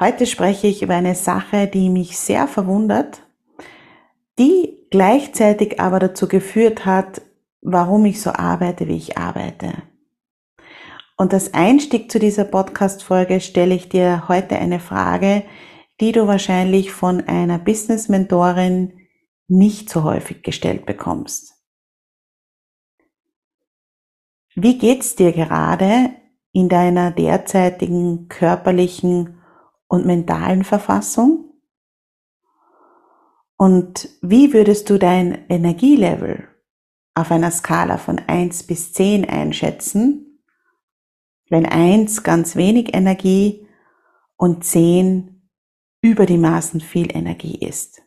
Heute spreche ich über eine Sache, die mich sehr verwundert, die gleichzeitig aber dazu geführt hat, warum ich so arbeite, wie ich arbeite. Und als Einstieg zu dieser Podcast-Folge stelle ich dir heute eine Frage, die du wahrscheinlich von einer Business-Mentorin nicht so häufig gestellt bekommst. Wie geht's dir gerade in deiner derzeitigen körperlichen und mentalen Verfassung? Und wie würdest du dein Energielevel auf einer Skala von 1 bis 10 einschätzen, wenn 1 ganz wenig Energie und 10 über die Maßen viel Energie ist?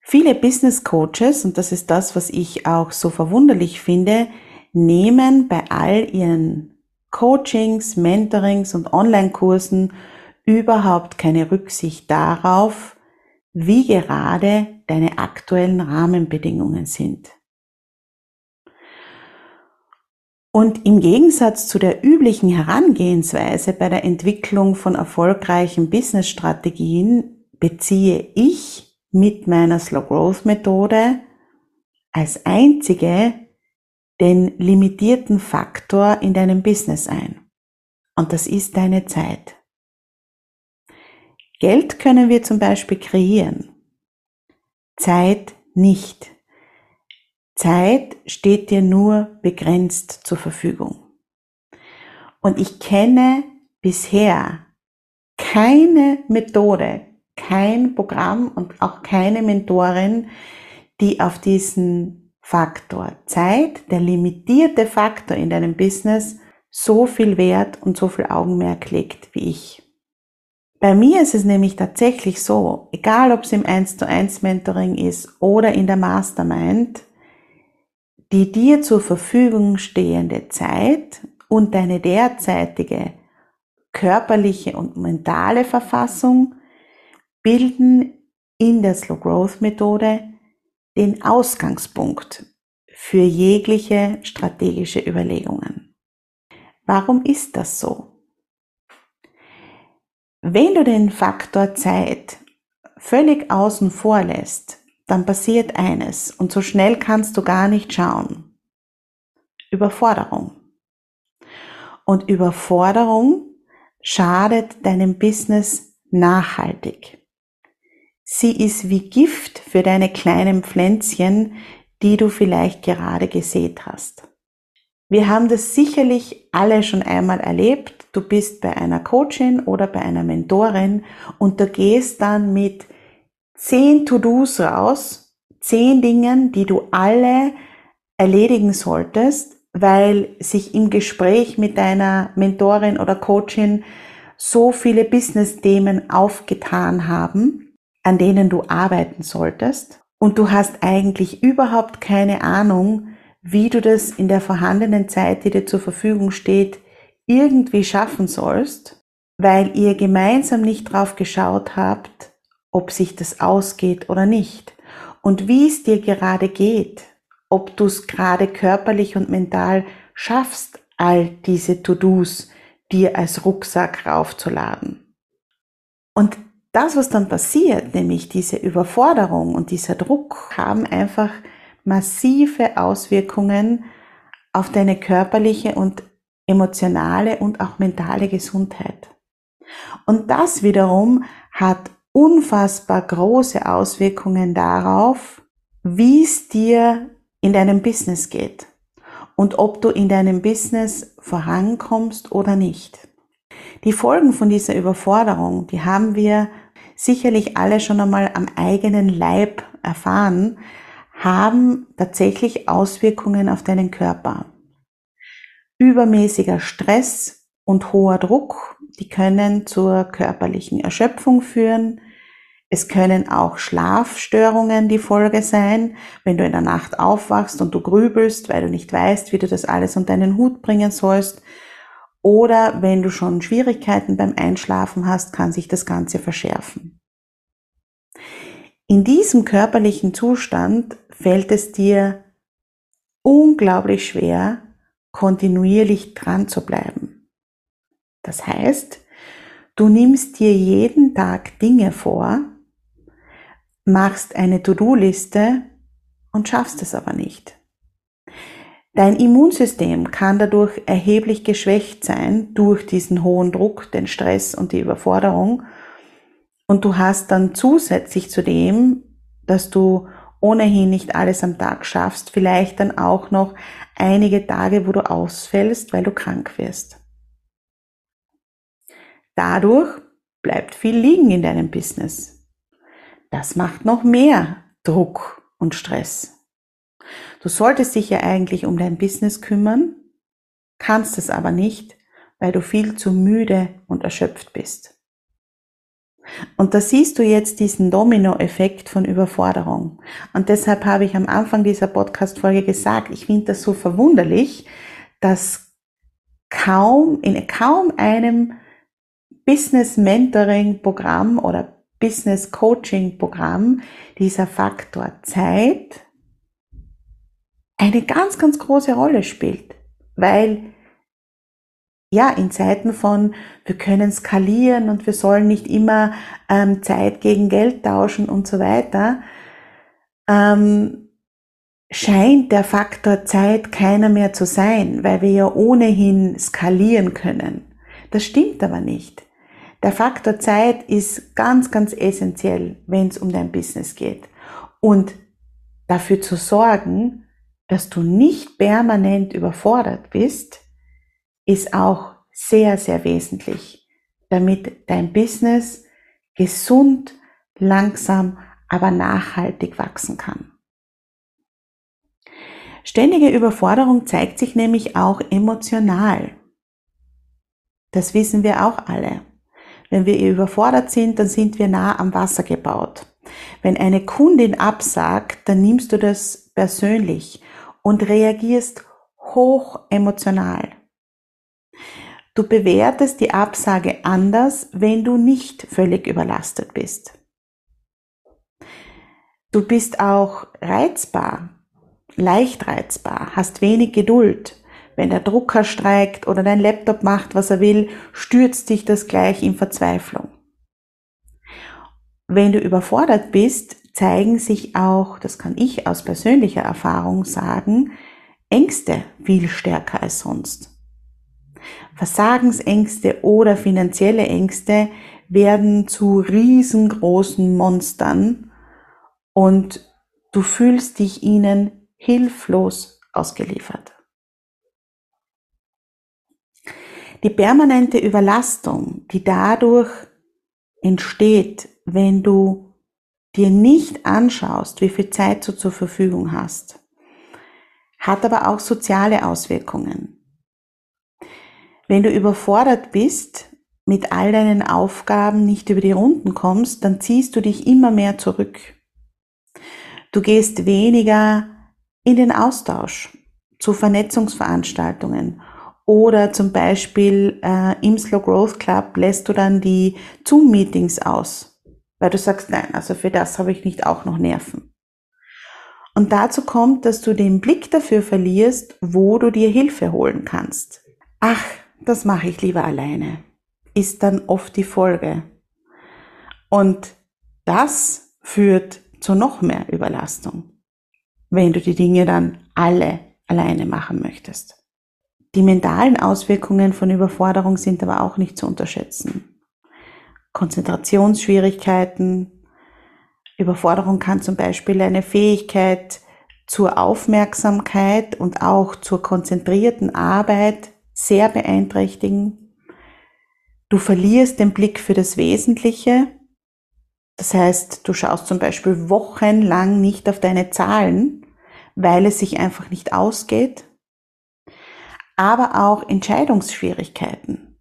Viele Business Coaches, und das ist das, was ich auch so verwunderlich finde, nehmen bei all ihren Coachings, Mentorings und Online-Kursen überhaupt keine Rücksicht darauf, wie gerade deine aktuellen Rahmenbedingungen sind. Und im Gegensatz zu der üblichen Herangehensweise bei der Entwicklung von erfolgreichen Business-Strategien beziehe ich mit meiner Slow Growth Methode als einzige den limitierten Faktor in deinem Business ein. Und das ist deine Zeit. Geld können wir zum Beispiel kreieren. Zeit nicht. Zeit steht dir nur begrenzt zur Verfügung. Und ich kenne bisher keine Methode, kein Programm und auch keine Mentorin, die auf diesen Faktor Zeit, der limitierte Faktor in deinem Business, so viel Wert und so viel Augenmerk legt wie ich. Bei mir ist es nämlich tatsächlich so, egal ob es im 1 zu 1 Mentoring ist oder in der Mastermind, die dir zur Verfügung stehende Zeit und deine derzeitige körperliche und mentale Verfassung bilden in der Slow Growth Methode den Ausgangspunkt für jegliche strategische Überlegungen. Warum ist das so? Wenn du den Faktor Zeit völlig außen vor lässt, dann passiert eines und so schnell kannst du gar nicht schauen. Überforderung. Und Überforderung schadet deinem Business nachhaltig. Sie ist wie Gift für deine kleinen Pflänzchen, die du vielleicht gerade gesät hast. Wir haben das sicherlich alle schon einmal erlebt. Du bist bei einer Coachin oder bei einer Mentorin und du gehst dann mit zehn To-Dos raus, zehn Dingen, die du alle erledigen solltest, weil sich im Gespräch mit deiner Mentorin oder Coachin so viele Business-Themen aufgetan haben an denen du arbeiten solltest und du hast eigentlich überhaupt keine Ahnung, wie du das in der vorhandenen Zeit, die dir zur Verfügung steht, irgendwie schaffen sollst, weil ihr gemeinsam nicht drauf geschaut habt, ob sich das ausgeht oder nicht und wie es dir gerade geht, ob du es gerade körperlich und mental schaffst, all diese To-Dos dir als Rucksack raufzuladen. Und das, was dann passiert, nämlich diese Überforderung und dieser Druck, haben einfach massive Auswirkungen auf deine körperliche und emotionale und auch mentale Gesundheit. Und das wiederum hat unfassbar große Auswirkungen darauf, wie es dir in deinem Business geht und ob du in deinem Business vorankommst oder nicht. Die Folgen von dieser Überforderung, die haben wir sicherlich alle schon einmal am eigenen Leib erfahren, haben tatsächlich Auswirkungen auf deinen Körper. Übermäßiger Stress und hoher Druck, die können zur körperlichen Erschöpfung führen. Es können auch Schlafstörungen die Folge sein, wenn du in der Nacht aufwachst und du grübelst, weil du nicht weißt, wie du das alles unter deinen Hut bringen sollst. Oder wenn du schon Schwierigkeiten beim Einschlafen hast, kann sich das Ganze verschärfen. In diesem körperlichen Zustand fällt es dir unglaublich schwer, kontinuierlich dran zu bleiben. Das heißt, du nimmst dir jeden Tag Dinge vor, machst eine To-Do-Liste und schaffst es aber nicht. Dein Immunsystem kann dadurch erheblich geschwächt sein durch diesen hohen Druck, den Stress und die Überforderung. Und du hast dann zusätzlich zu dem, dass du ohnehin nicht alles am Tag schaffst, vielleicht dann auch noch einige Tage, wo du ausfällst, weil du krank wirst. Dadurch bleibt viel liegen in deinem Business. Das macht noch mehr Druck und Stress. Du solltest dich ja eigentlich um dein Business kümmern, kannst es aber nicht, weil du viel zu müde und erschöpft bist. Und da siehst du jetzt diesen Dominoeffekt von Überforderung. Und deshalb habe ich am Anfang dieser Podcast-Folge gesagt, ich finde das so verwunderlich, dass kaum, in kaum einem Business Mentoring Programm oder Business Coaching Programm dieser Faktor Zeit eine ganz, ganz große Rolle spielt. Weil ja, in Zeiten von, wir können skalieren und wir sollen nicht immer ähm, Zeit gegen Geld tauschen und so weiter, ähm, scheint der Faktor Zeit keiner mehr zu sein, weil wir ja ohnehin skalieren können. Das stimmt aber nicht. Der Faktor Zeit ist ganz, ganz essentiell, wenn es um dein Business geht. Und dafür zu sorgen, dass du nicht permanent überfordert bist, ist auch sehr, sehr wesentlich, damit dein Business gesund, langsam, aber nachhaltig wachsen kann. Ständige Überforderung zeigt sich nämlich auch emotional. Das wissen wir auch alle. Wenn wir überfordert sind, dann sind wir nah am Wasser gebaut. Wenn eine Kundin absagt, dann nimmst du das persönlich und reagierst hoch emotional. Du bewertest die Absage anders, wenn du nicht völlig überlastet bist. Du bist auch reizbar, leicht reizbar, hast wenig Geduld. Wenn der Drucker streikt oder dein Laptop macht, was er will, stürzt dich das gleich in Verzweiflung. Wenn du überfordert bist, zeigen sich auch, das kann ich aus persönlicher Erfahrung sagen, Ängste viel stärker als sonst. Versagensängste oder finanzielle Ängste werden zu riesengroßen Monstern und du fühlst dich ihnen hilflos ausgeliefert. Die permanente Überlastung, die dadurch entsteht, wenn du dir nicht anschaust, wie viel Zeit du zur Verfügung hast, hat aber auch soziale Auswirkungen. Wenn du überfordert bist, mit all deinen Aufgaben nicht über die Runden kommst, dann ziehst du dich immer mehr zurück. Du gehst weniger in den Austausch zu Vernetzungsveranstaltungen oder zum Beispiel äh, im Slow Growth Club lässt du dann die Zoom-Meetings aus, weil du sagst, nein, also für das habe ich nicht auch noch Nerven. Und dazu kommt, dass du den Blick dafür verlierst, wo du dir Hilfe holen kannst. Ach, das mache ich lieber alleine, ist dann oft die Folge. Und das führt zu noch mehr Überlastung, wenn du die Dinge dann alle alleine machen möchtest. Die mentalen Auswirkungen von Überforderung sind aber auch nicht zu unterschätzen. Konzentrationsschwierigkeiten. Überforderung kann zum Beispiel eine Fähigkeit zur Aufmerksamkeit und auch zur konzentrierten Arbeit sehr beeinträchtigen. Du verlierst den Blick für das Wesentliche. Das heißt, du schaust zum Beispiel wochenlang nicht auf deine Zahlen, weil es sich einfach nicht ausgeht. Aber auch Entscheidungsschwierigkeiten.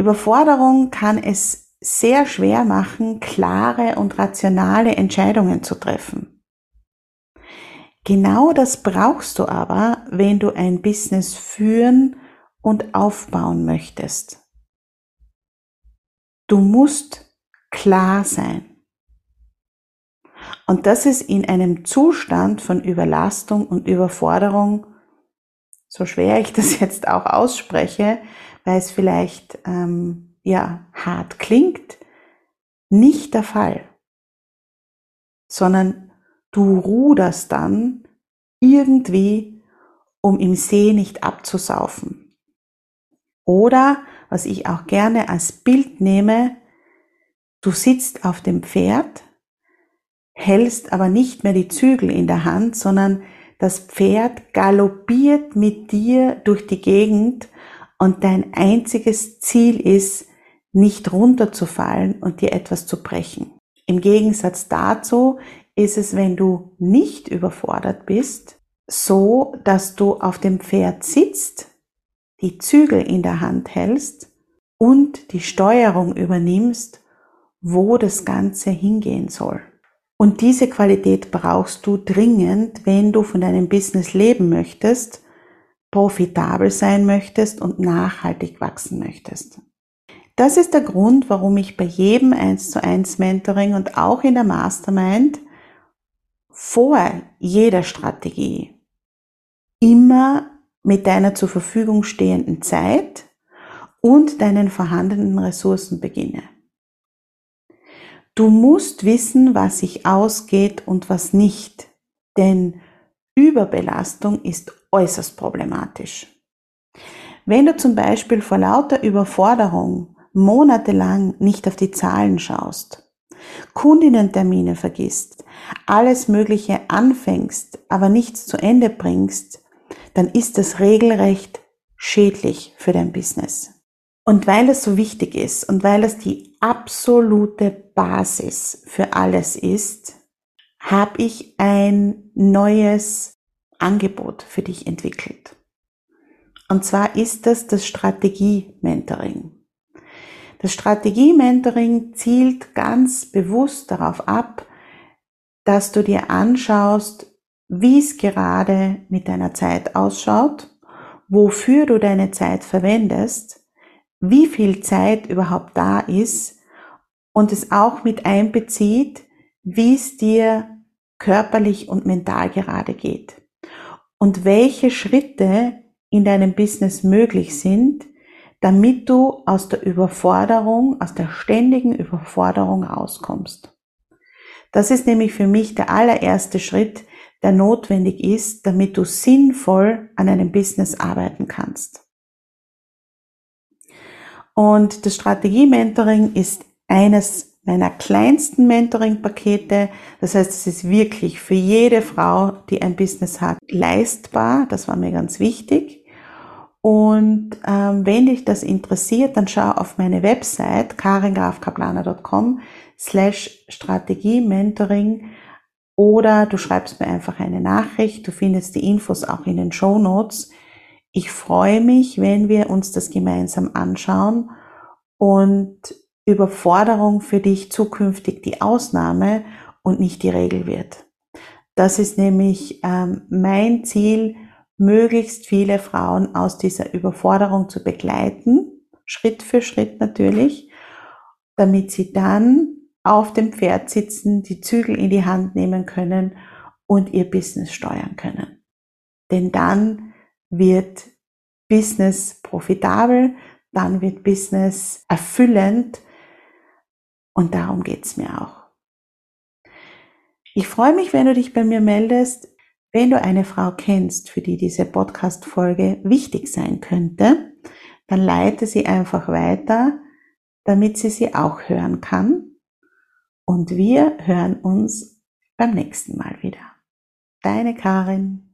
Überforderung kann es sehr schwer machen, klare und rationale Entscheidungen zu treffen. Genau das brauchst du aber, wenn du ein Business führen und aufbauen möchtest. Du musst klar sein. Und das ist in einem Zustand von Überlastung und Überforderung, so schwer ich das jetzt auch ausspreche, weil es vielleicht ähm, ja hart klingt, nicht der Fall, sondern du ruderst dann irgendwie, um im See nicht abzusaufen. Oder, was ich auch gerne als Bild nehme, du sitzt auf dem Pferd, hältst aber nicht mehr die Zügel in der Hand, sondern das Pferd galoppiert mit dir durch die Gegend und dein einziges Ziel ist, nicht runterzufallen und dir etwas zu brechen. Im Gegensatz dazu ist es, wenn du nicht überfordert bist, so, dass du auf dem Pferd sitzt, die Zügel in der Hand hältst und die Steuerung übernimmst, wo das Ganze hingehen soll. Und diese Qualität brauchst du dringend, wenn du von deinem Business leben möchtest, profitabel sein möchtest und nachhaltig wachsen möchtest. Das ist der Grund, warum ich bei jedem 1 zu 1 Mentoring und auch in der Mastermind vor jeder Strategie immer mit deiner zur Verfügung stehenden Zeit und deinen vorhandenen Ressourcen beginne. Du musst wissen, was sich ausgeht und was nicht, denn Überbelastung ist äußerst problematisch. Wenn du zum Beispiel vor lauter Überforderung monatelang nicht auf die Zahlen schaust, Kundinnentermine vergisst, alles Mögliche anfängst, aber nichts zu Ende bringst, dann ist das regelrecht schädlich für dein Business. Und weil es so wichtig ist und weil es die absolute Basis für alles ist, habe ich ein neues Angebot für dich entwickelt. Und zwar ist das das Strategie-Mentoring. Das Strategie-Mentoring zielt ganz bewusst darauf ab, dass du dir anschaust, wie es gerade mit deiner Zeit ausschaut, wofür du deine Zeit verwendest, wie viel Zeit überhaupt da ist und es auch mit einbezieht, wie es dir körperlich und mental gerade geht und welche Schritte in deinem Business möglich sind, damit du aus der Überforderung, aus der ständigen Überforderung rauskommst. Das ist nämlich für mich der allererste Schritt, der notwendig ist, damit du sinnvoll an einem Business arbeiten kannst. Und das Strategie-Mentoring ist eines meiner kleinsten Mentoring-Pakete. Das heißt, es ist wirklich für jede Frau, die ein Business hat, leistbar. Das war mir ganz wichtig. Und ähm, wenn dich das interessiert, dann schau auf meine Website karingrafkaplaner.com slash Strategie-Mentoring oder du schreibst mir einfach eine Nachricht. Du findest die Infos auch in den Show Notes. Ich freue mich, wenn wir uns das gemeinsam anschauen und Überforderung für dich zukünftig die Ausnahme und nicht die Regel wird. Das ist nämlich ähm, mein Ziel, möglichst viele Frauen aus dieser Überforderung zu begleiten, Schritt für Schritt natürlich, damit sie dann auf dem Pferd sitzen, die Zügel in die Hand nehmen können und ihr Business steuern können. Denn dann wird Business profitabel, dann wird Business erfüllend und darum geht's mir auch. Ich freue mich, wenn du dich bei mir meldest, wenn du eine Frau kennst, für die diese Podcast-Folge wichtig sein könnte, dann leite sie einfach weiter damit sie sie auch hören kann. Und wir hören uns beim nächsten Mal wieder. Deine Karin.